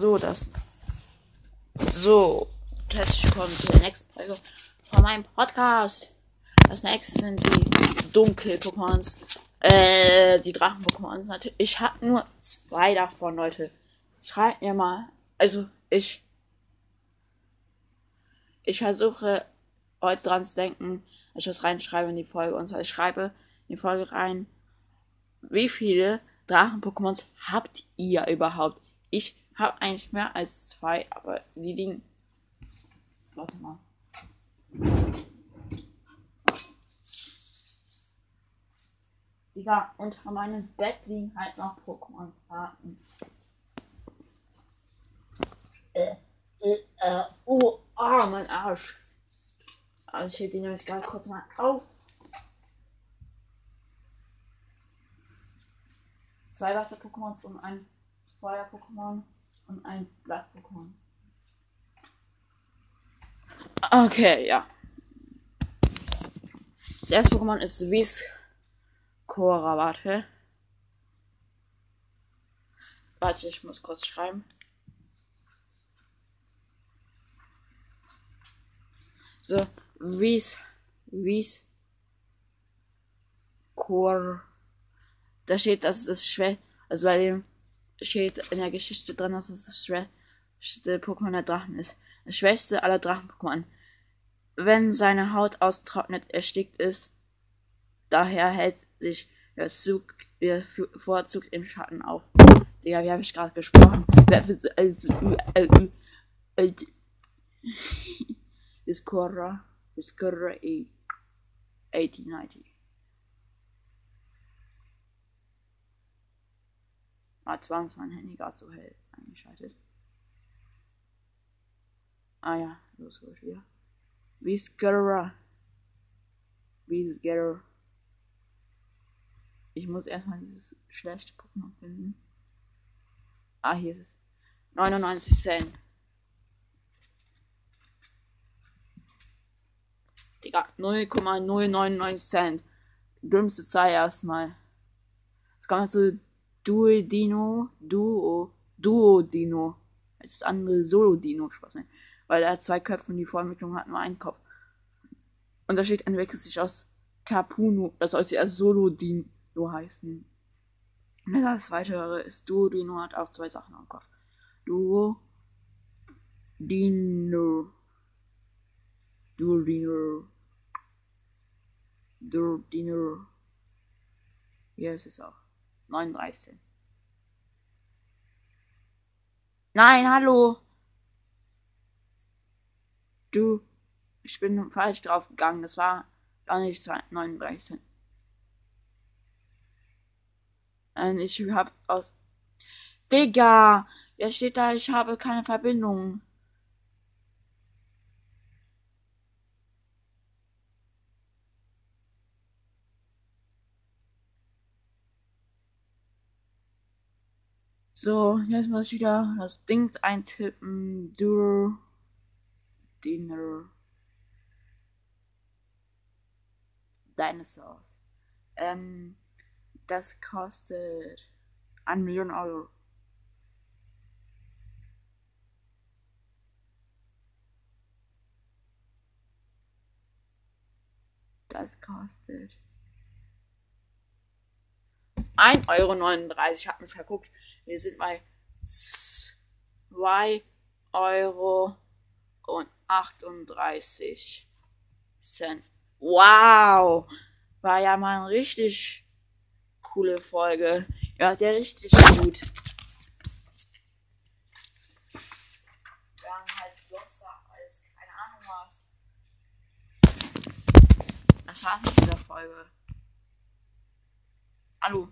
So, das. So, herzlich willkommen zu der nächsten Folge von meinem Podcast. Das nächste sind die Dunkel-Pokémons. Äh, die Drachen-Pokémons. Ich habe nur zwei davon, Leute. Schreibt mir mal. Also, ich. Ich versuche heute dran zu denken, ich was reinschreibe in die Folge. Und zwar, ich schreibe in die Folge rein, wie viele Drachen-Pokémons habt ihr überhaupt? Ich habe eigentlich mehr als zwei, aber die liegen. Warte mal. Digga, unter meinem Bett liegen halt noch Pokémon-Karten. Äh, äh, äh, oh, ah, mein Arsch. Also ich heb die nämlich gerade kurz mal auf. Zwei Wasser-Pokémons und ein Feuer-Pokémon und ein Blatt-Pokémon. Okay, ja. Das erste Pokémon ist Viscora, warte. Warte, ich muss kurz schreiben. So, Vis, Vis, Core. Da steht, dass es schwer, also bei dem steht in der Geschichte drin, dass es das schwächste Pokémon der Drachen ist. Das schwächste aller Drachen-Pokémon. Wenn seine Haut austrocknet, erstickt ist, daher hält sich der Zug bevorzugt im Schatten auf. Digga, wie habe ich gerade gesprochen? Viscora, Viscora 8090. Ah, zwar ist mein Handy gerade so hell eingeschaltet. Ah ja, los ich wieder. Viscera. Viscera. Ich muss erstmal dieses schlechte Pokémon finden. Ah, hier ist es. 99 Cent. Digga, 0,099 Cent. Dümmste Zahl erstmal. Jetzt kommt zu Duodino, Duo, Duodino. Das andere Solo-Dino, Spaß, ne? Weil er hat zwei Köpfe und die Vorentwicklung hat nur einen Kopf. Und da steht, entwickelt sich aus Capuno. Das soll sich als Solo-Dino heißen. Und das weitere ist Duodino, hat auch zwei Sachen am Kopf. Duo, Dino. Duodino. Duodino. Hier ist es auch. 39. Nein, hallo. Du, ich bin falsch drauf gegangen. Das war gar nicht 39. Und ich hab aus. Digga! Jetzt steht da, ich habe keine Verbindung. So, jetzt muss ich wieder das Ding eintippen. Dur. Dinner. Dinosaurs. Ähm, das kostet 1 Million Euro. Das kostet 1,39 Euro. Ich habe mich verguckt. Wir sind bei 2 Euro und 38 Cent. Wow! War ja mal eine richtig coole Folge. Ja, der richtig gut. Haben halt Blocksar als keine Ahnung was. Das war's mit dieser Folge. Hallo.